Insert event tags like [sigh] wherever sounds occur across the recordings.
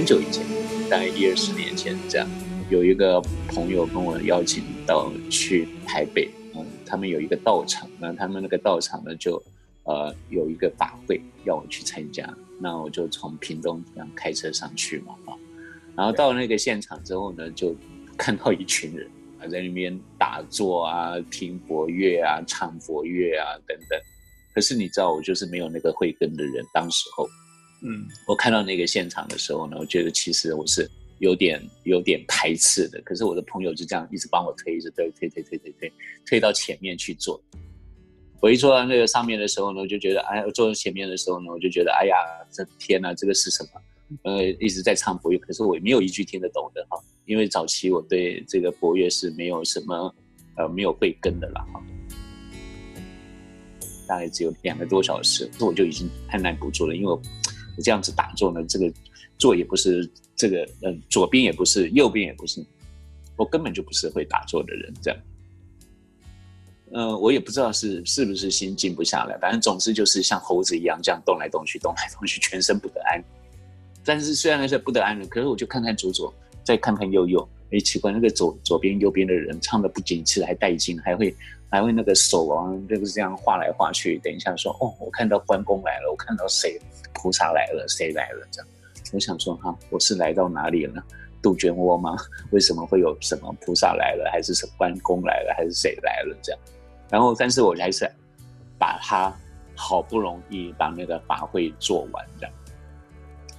很久以前，大概一二十年前这样，有一个朋友跟我邀请到去台北，嗯，他们有一个道场，那他们那个道场呢就呃有一个法会要我去参加，那我就从屏东这样开车上去嘛啊，然后到那个现场之后呢，就看到一群人啊在那边打坐啊、听佛乐啊、唱佛乐啊等等。可是你知道，我就是没有那个慧根的人。当时候，嗯，我看到那个现场的时候呢，我觉得其实我是有点有点排斥的。可是我的朋友就这样一直帮我推，一直推推推推推推，推到前面去做。我一坐到那个上面的时候呢，我就觉得，哎，坐到前面的时候呢，我就觉得，哎呀，这天哪，这个是什么？呃，一直在唱博乐，可是我没有一句听得懂的哈，因为早期我对这个博乐是没有什么呃没有慧根的了哈。大概只有两个多小时，那我就已经按耐不住了，因为这样子打坐呢，这个坐也不是这个，嗯，左边也不是，右边也不是，我根本就不是会打坐的人，这样。嗯，我也不知道是是不是心静不下来，反正总之就是像猴子一样这样动来动去，动来动去，全身不得安。但是虽然是不得安的，可是我就看看左左，再看看右右，哎，奇怪，那个左左边右边的人唱的不仅次，还带劲，还会。还会那个手啊，就是这样画来画去。等一下说哦，我看到关公来了，我看到谁菩萨来了，谁来了？这样，我想说哈，我是来到哪里了？杜鹃窝吗？[laughs] 为什么会有什么菩萨来了，还是什关公来了，还是谁来了？这样，然后但是我还是把他好不容易把那个法会做完，这样，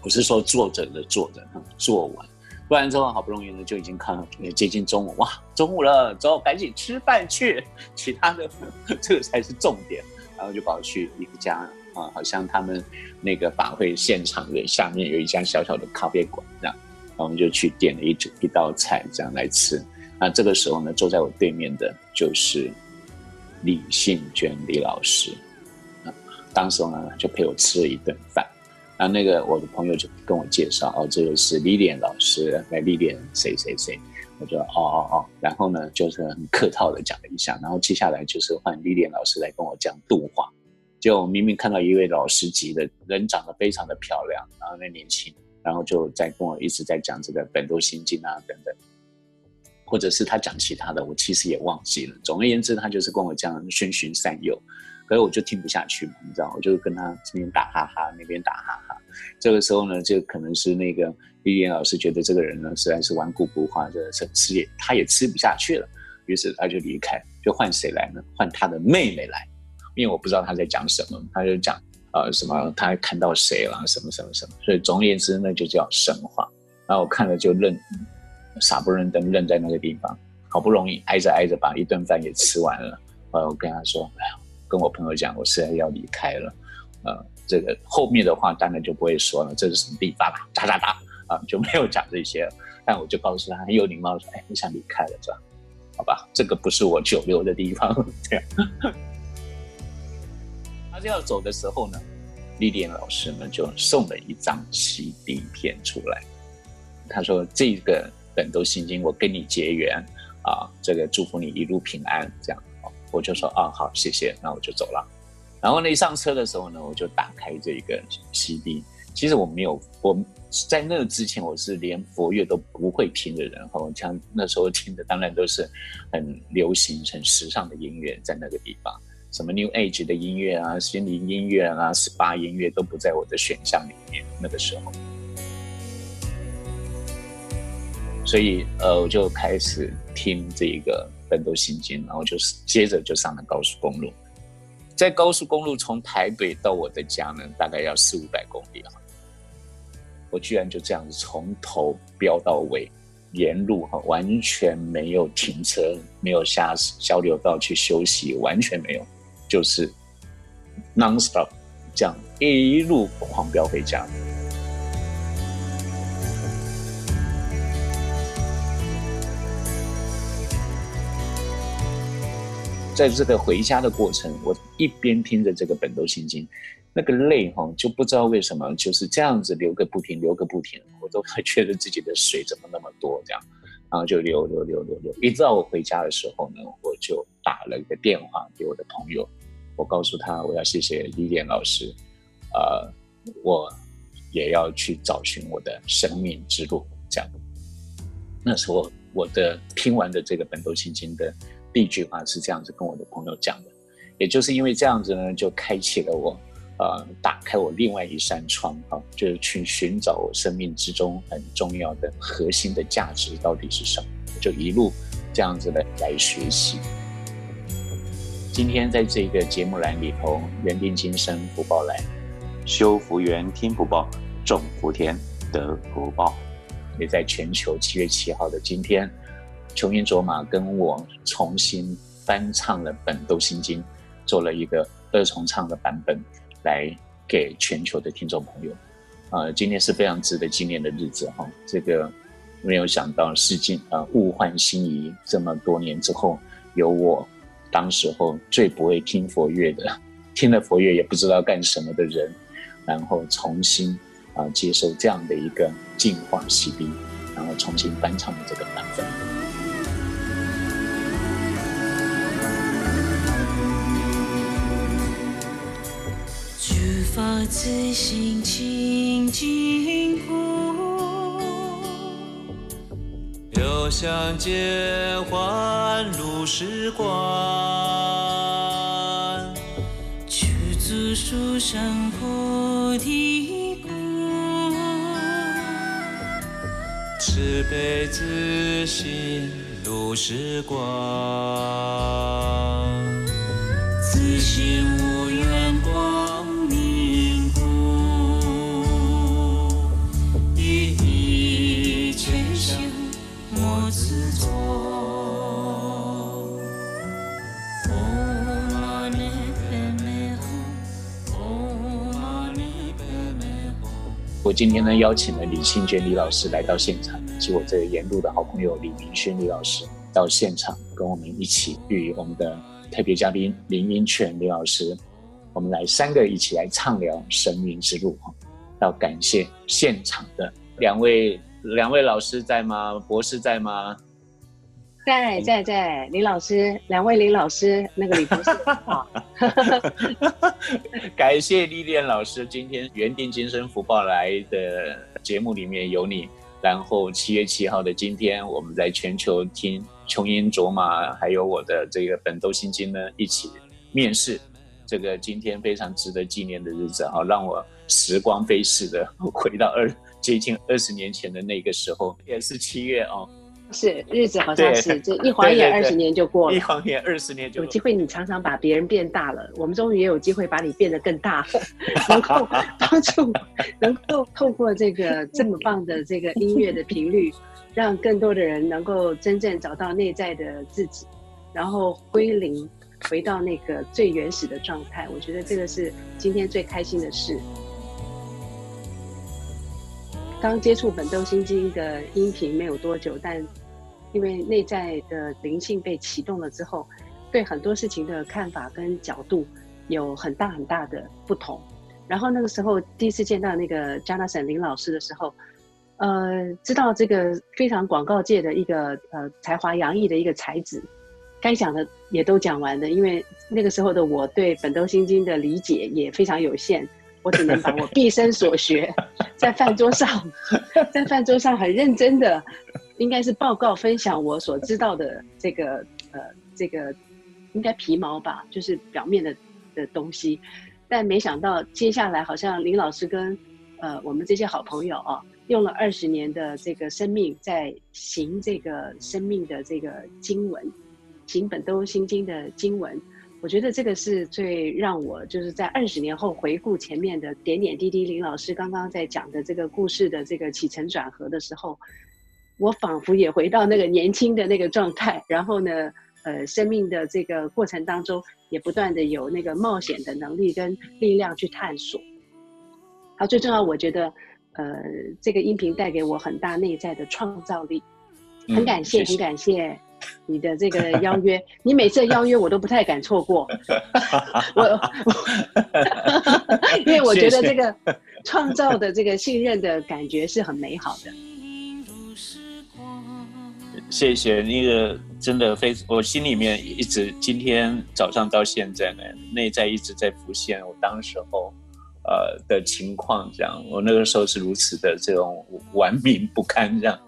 不是说坐着的坐着，做完。不然之后好不容易呢，就已经看到，也接近中午，哇，中午了，走，赶紧吃饭去。[laughs] 其他的 [laughs] 这个才是重点。然后就跑去一家啊，好像他们那个法会现场的下面有一家小小的咖啡馆这样，然后我们就去点了一一道菜这样来吃。那这个时候呢，坐在我对面的就是李信娟李老师，啊当时呢就陪我吃了一顿饭。然后那个我的朋友就跟我介绍，哦，这个是历练老师来历练谁谁谁，我说哦哦哦，然后呢就是很客套的讲了一下，然后接下来就是换历练老师来跟我讲度化，就明明看到一位老师级的人长得非常的漂亮，然后那年轻，然后就在跟我一直在讲这个本多心经啊等等，或者是他讲其他的，我其实也忘记了。总而言之，他就是跟我讲循循善诱。所以我就听不下去嘛，你知道，我就跟他这边打哈哈，那边打哈哈。这个时候呢，就可能是那个丽莲老师觉得这个人呢实在是顽固不化，就是吃也他也吃不下去了，于是他就离开，就换谁来呢？换他的妹妹来，因为我不知道他在讲什么，他就讲呃什么他看到谁了，什么什么什么。所以总而言之，那就叫神话。然后我看了就愣，傻不愣登愣在那个地方，好不容易挨着挨着把一顿饭也吃完了，呃，我跟他说，跟我朋友讲，我现在要离开了，呃，这个后面的话当然就不会说了，这是什么地方啦？哒哒哒啊，就没有讲这些。[laughs] 但我就告诉他很有礼貌说：“哎，我想离开了，是吧？好吧，这个不是我久留的地方。[laughs] ”这样。他就要走的时候呢，丽莲老师呢就送了一张 CD 片出来，他说：“这个本都心经，我跟你结缘啊，这个祝福你一路平安。”这样。我就说啊好谢谢，那我就走了。然后那一上车的时候呢，我就打开这个 CD。其实我没有我在那之前我是连佛乐都不会听的人。哈，像那时候听的当然都是很流行、很时尚的音乐，在那个地方，什么 New Age 的音乐啊、心灵音乐啊、SPA 音乐都不在我的选项里面。那个时候，所以呃，我就开始听这个。奋斗心经，然后就是接着就上了高速公路，在高速公路从台北到我的家呢，大概要四五百公里啊。我居然就这样子从头飙到尾，沿路哈完全没有停车，没有下交流道去休息，完全没有，就是 non stop 这样一路狂飙回家。在这个回家的过程，我一边听着这个《本都心经》，那个泪哈就不知道为什么就是这样子流个不停，流个不停，我都会觉得自己的水怎么那么多这样，然后就流流流流流，一直到我回家的时候呢，我就打了一个电话给我的朋友，我告诉他我要谢谢李典老师，呃，我也要去找寻我的生命之路。这样，那时候我的听完的这个《本多心经》的第一句话是这样子跟我的朋友讲的，也就是因为这样子呢，就开启了我，呃，打开我另外一扇窗啊，就是去寻找我生命之中很重要的核心的价值到底是什么，就一路这样子的来学习。今天在这个节目栏里头，缘定今生福报来，修福缘听福报，种福田得福报。也在全球七月七号的今天，琼英卓玛跟我重新翻唱了《本都心经》，做了一个二重唱的版本，来给全球的听众朋友。啊，今天是非常值得纪念的日子哈！这个没有想到，世境啊物换星移，这么多年之后，有我当时候最不会听佛乐的，听了佛乐也不知道干什么的人，然后重新。啊，接受这样的一个净化洗涤，然后重新翻唱的这个版本。诸法自性清净故，有相见欢如是观，具足殊胜菩提故。慈悲自心如是观，自心无缘光今天呢邀请了李清娟李老师来到现场，以及我这个沿路的好朋友李明轩李老师到现场，跟我们一起与我们的特别嘉宾林英泉李老师，我们来三个一起来畅聊神明之路哈。要感谢现场的两位两位老师在吗？博士在吗？在在在，李老师，两位李老师，那个李博士好。[laughs] 感谢历练老师，今天原定今生福报来的节目里面有你。然后七月七号的今天，我们在全球听琼英卓玛，还有我的这个本都心经呢，一起面试。这个今天非常值得纪念的日子哈，让我时光飞逝的回到二接近二十年前的那个时候，也是七月哦。是日子好像是这一晃眼二十年就过了，一晃眼二十年就有机会。你常常把别人变大了，我们终于也有机会把你变得更大，能够 [laughs] 帮助，能够透过这个这么棒的这个音乐的频率，让更多的人能够真正找到内在的自己，然后归零，回到那个最原始的状态。我觉得这个是今天最开心的事。刚接触《本豆心经》的音频没有多久，但因为内在的灵性被启动了之后，对很多事情的看法跟角度有很大很大的不同。然后那个时候第一次见到那个 jonas 林老师的时候，呃，知道这个非常广告界的一个呃才华洋溢的一个才子，该讲的也都讲完了。因为那个时候的我对《本豆心经》的理解也非常有限，我只能把我毕生所学 [laughs] 在饭桌上，[laughs] 在饭桌上很认真的。应该是报告分享我所知道的这个呃这个应该皮毛吧，就是表面的的东西，但没想到接下来好像林老师跟呃我们这些好朋友啊，用了二十年的这个生命在行这个生命的这个经文，行本都心经的经文，我觉得这个是最让我就是在二十年后回顾前面的点点滴滴，林老师刚刚在讲的这个故事的这个起承转合的时候。我仿佛也回到那个年轻的那个状态，然后呢，呃，生命的这个过程当中，也不断的有那个冒险的能力跟力量去探索。好，最重要，我觉得，呃，这个音频带给我很大内在的创造力，很感谢，很感谢你的这个邀约。你每次邀约我都不太敢错过，[laughs] 我，[laughs] 因为我觉得这个创造的这个信任的感觉是很美好的。谢谢那个，真的非我心里面一直今天早上到现在呢，内在一直在浮现。我当时候呃的情况，这样，我那个时候是如此的这种顽冥不堪，这样，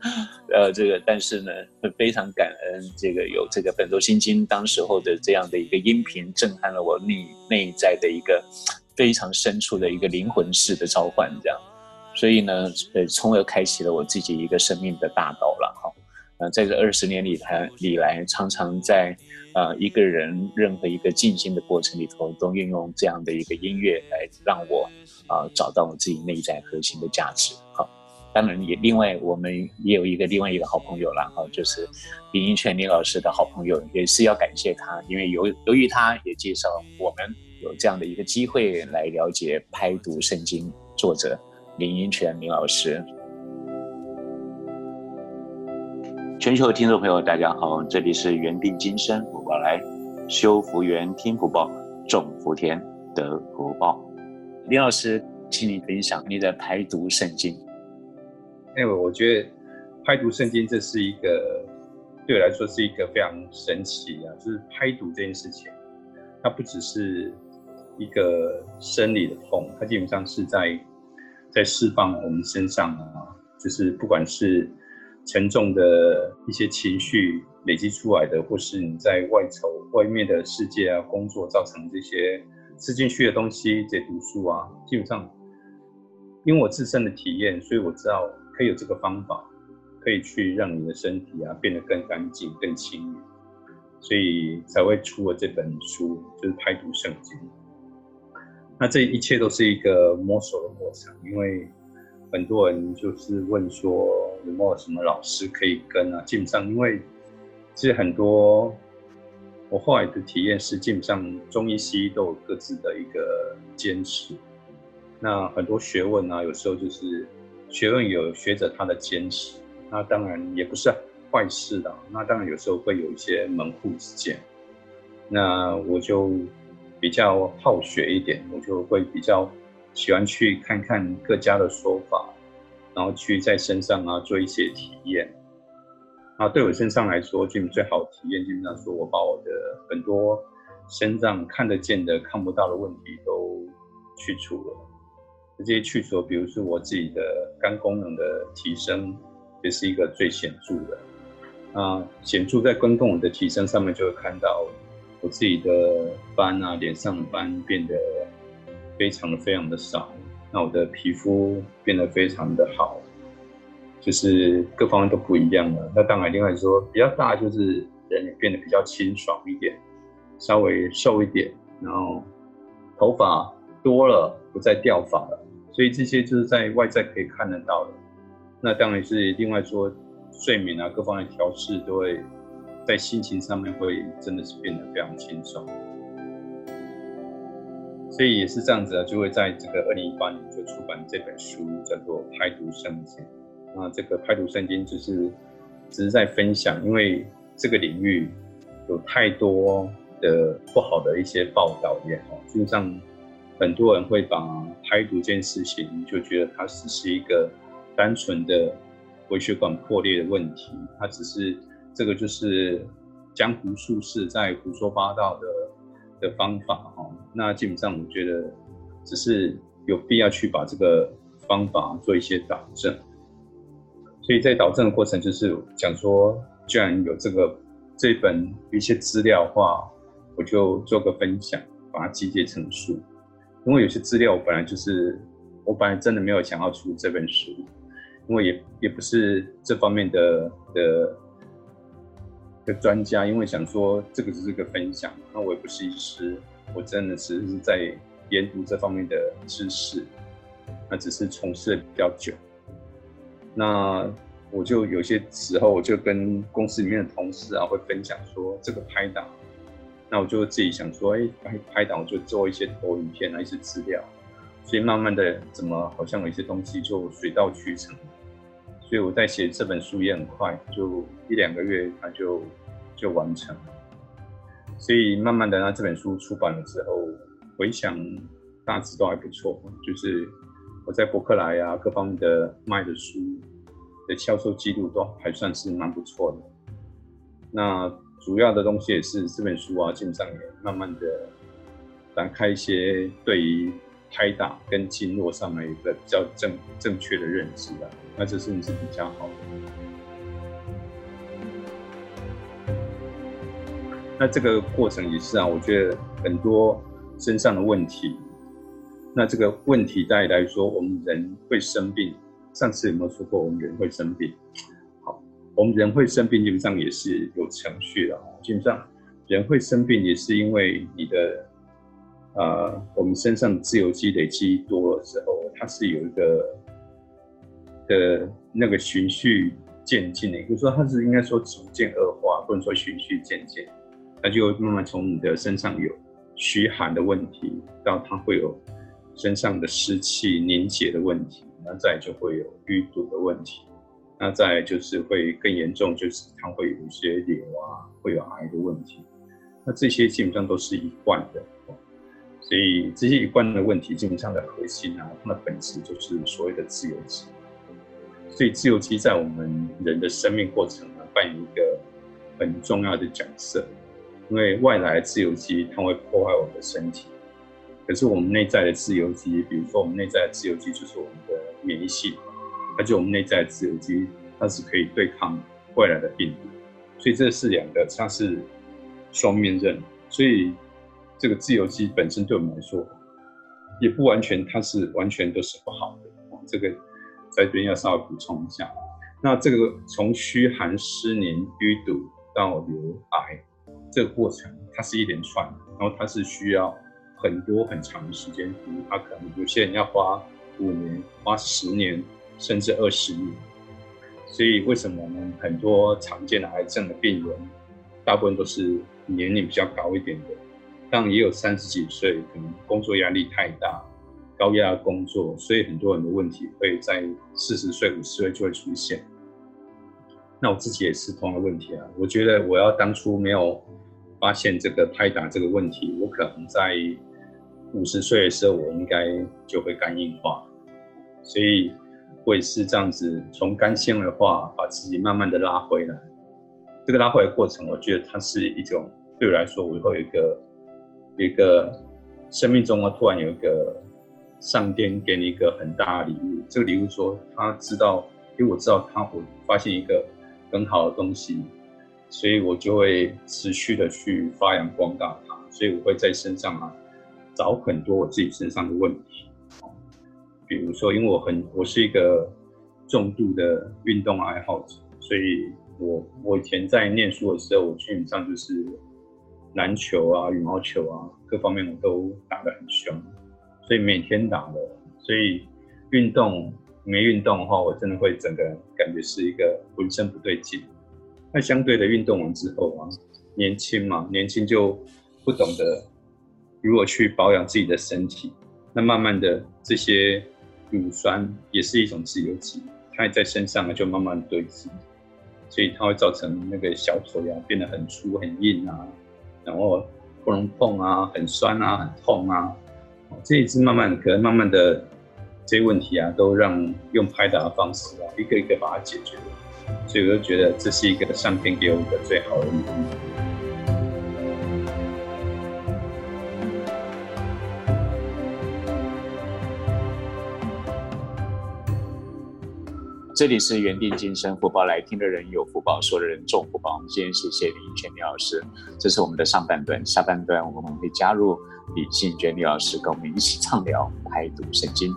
呃，这个，但是呢，非常感恩这个有这个《本周心经》当时候的这样的一个音频，震撼了我内内在的一个非常深处的一个灵魂式的召唤，这样，所以呢，呃，从而开启了我自己一个生命的大道了，哈，呃，在这二十年里来里来，常常在。啊，一个人任何一个静心的过程里头，都运用这样的一个音乐来让我啊找到我自己内在核心的价值。好，当然也另外我们也有一个另外一个好朋友了哈，就是林英泉林老师的好朋友，也是要感谢他，因为由由于他也介绍我们有这样的一个机会来了解拍读圣经作者林英泉林老师。全球的听众朋友，大家好，这里是缘定今生，福报来修福缘，听福报，种福田，得福报。林老师，请你分享你的排毒圣经。哎，我觉得排毒圣经这是一个对我来说是一个非常神奇啊，就是排毒这件事情，它不只是一个生理的痛，它基本上是在在释放我们身上啊，就是不管是。沉重的一些情绪累积出来的，或是你在外头外面的世界啊，工作造成这些吃进去的东西，这些毒素啊，基本上，因为我自身的体验，所以我知道可以有这个方法，可以去让你的身体啊变得更干净、更清，所以才会出了这本书，就是排毒圣经。那这一切都是一个摸索的过程，因为。很多人就是问说有没有什么老师可以跟啊？基本上，因为其实很多我后来的体验是，基本上中医西医都有各自的一个坚持。那很多学问啊，有时候就是学问有学者他的坚持，那当然也不是坏事的。那当然有时候会有一些门户之见。那我就比较好学一点，我就会比较。喜欢去看看各家的说法，然后去在身上啊做一些体验。啊，对我身上来说，基本最好体验，基本上说我把我的很多身上看得见的、看不到的问题都去除了。这些去除，比如说我自己的肝功能的提升，也是一个最显著的。啊，显著在肝功能的提升上面，就会看到我自己的斑啊，脸上的斑变得。非常的非常的少，那我的皮肤变得非常的好，就是各方面都不一样了。那当然，另外说比较大就是人也变得比较清爽一点，稍微瘦一点，然后头发多了，不再掉发了。所以这些就是在外在可以看得到的。那当然是另外说睡眠啊，各方面调试都会在心情上面会真的是变得非常轻松。所以也是这样子啊，就会在这个二零一八年就出版这本书，叫做《拍读圣经》。那这个《拍读圣经》就是只是在分享，因为这个领域有太多的不好的一些报道也好，就像很多人会把拍读这件事情就觉得它只是一个单纯的微血管破裂的问题，它只是这个就是江湖术士在胡说八道的。的方法哈，那基本上我觉得只是有必要去把这个方法做一些导正，所以在导正的过程就是讲说，既然有这个这本一些资料的话，我就做个分享，把它集结成书。因为有些资料我本来就是我本来真的没有想要出这本书，因为也也不是这方面的的。的专家，因为想说这个只是个分享，那我也不是医师，我真的只是在研读这方面的知识，那只是从事的比较久。那我就有些时候，我就跟公司里面的同事啊，会分享说这个拍档，那我就自己想说，哎，拍拍档，我就做一些投影片啊，一些资料，所以慢慢的，怎么好像有一些东西就水到渠成。所以我在写这本书也很快，就一两个月，它就就完成了。所以慢慢的，那这本书出版了之后，回想大致都还不错。就是我在博客来啊，各方面的卖的书的销售记录都还算是蛮不错的。那主要的东西也是这本书啊，基本上也慢慢的展开一些对于拍打跟经络上的一个比较正正确的认知啊，那这是是比较好的。那这个过程也是啊，我觉得很多身上的问题，那这个问题大来说，我们人会生病。上次有没有说过我们人会生病？好，我们人会生病，基本上也是有程序的。基本上人会生病也是因为你的，呃，我们身上自由基累积多了之后，它是有一个的那个循序渐进的，也就是说它是应该说逐渐恶化，不能说循序渐进。它就慢慢从你的身上有虚寒的问题，到它会有身上的湿气凝结的问题。那再就会有淤堵的问题，那再就是会更严重，就是它会有一些瘤啊，会有癌的问题。那这些基本上都是一贯的，所以这些一贯的问题基本上的核心啊，它的本质就是所谓的自由基。所以自由基在我们人的生命过程呢，扮演一个很重要的角色，因为外来自由基它会破坏我们的身体，可是我们内在的自由基，比如说我们内在的自由基就是我们的。免疫系统，而且我们内在的自由基，它是可以对抗外来的病毒，所以这是两个，它是双面刃。所以这个自由基本身对我们来说，也不完全，它是完全都是不好的。这个在这边要稍微补充一下。那这个从虚寒湿黏淤堵到瘤癌这个过程，它是一连串，然后它是需要很多很长的时间，比如它可能有些人要花。五年花十年，甚至二十年，所以为什么我们？很多常见的癌症的病人，大部分都是年龄比较高一点的，但也有三十几岁，可能工作压力太大，高压工作，所以很多人的问题会在四十岁、五十岁就会出现。那我自己也是同样的问题啊。我觉得我要当初没有发现这个拍打这个问题，我可能在。五十岁的时候，我应该就会肝硬化，所以我也是这样子，从肝纤维化把自己慢慢的拉回来。这个拉回来过程，我觉得它是一种对我来说，我会有一个一个生命中啊，突然有一个上天给你一个很大的礼物。这个礼物说，他知道，因为我知道他，我发现一个很好的东西，所以我就会持续的去发扬光大它，所以我会在身上啊。找很多我自己身上的问题，比如说，因为我很我是一个重度的运动爱好者，所以我我以前在念书的时候，我基本上就是篮球啊、羽毛球啊各方面我都打得很凶，所以每天打的，所以运动没运动的话，我真的会整个感觉是一个浑身不对劲。那相对的运动完之后啊，年轻嘛，年轻就不懂得。如果去保养自己的身体，那慢慢的这些乳酸也是一种自由基，它在身上就慢慢堆积，所以它会造成那个小腿啊变得很粗很硬啊，然后不能碰啊，很酸啊，很痛啊，这一次慢慢可能慢慢的这些问题啊，都让用拍打的方式啊，一个一个把它解决了，所以我就觉得这是一个上天给我们的最好的礼物。这里是原定今生福报来听的人有福报，说的人中福报。我们今天谢谢李娟李老师，这是我们的上半段，下半段我们会加入李信娟李老师跟我们一起畅聊排毒圣经。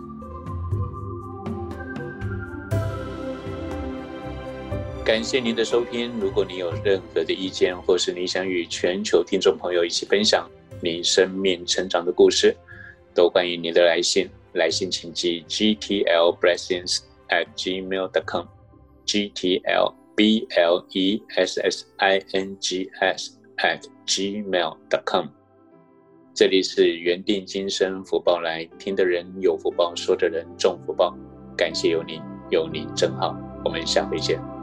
感谢您的收听，如果你有任何的意见，或是你想与全球听众朋友一起分享你生命成长的故事，都欢迎您的来信。来信请寄 GTL Blessings。At gmail.com, g t l b l e s s i n g s at gmail.com。这里是原定今生福报来听的人有福报，说的人重福报。感谢有您，有您真好。我们下回见。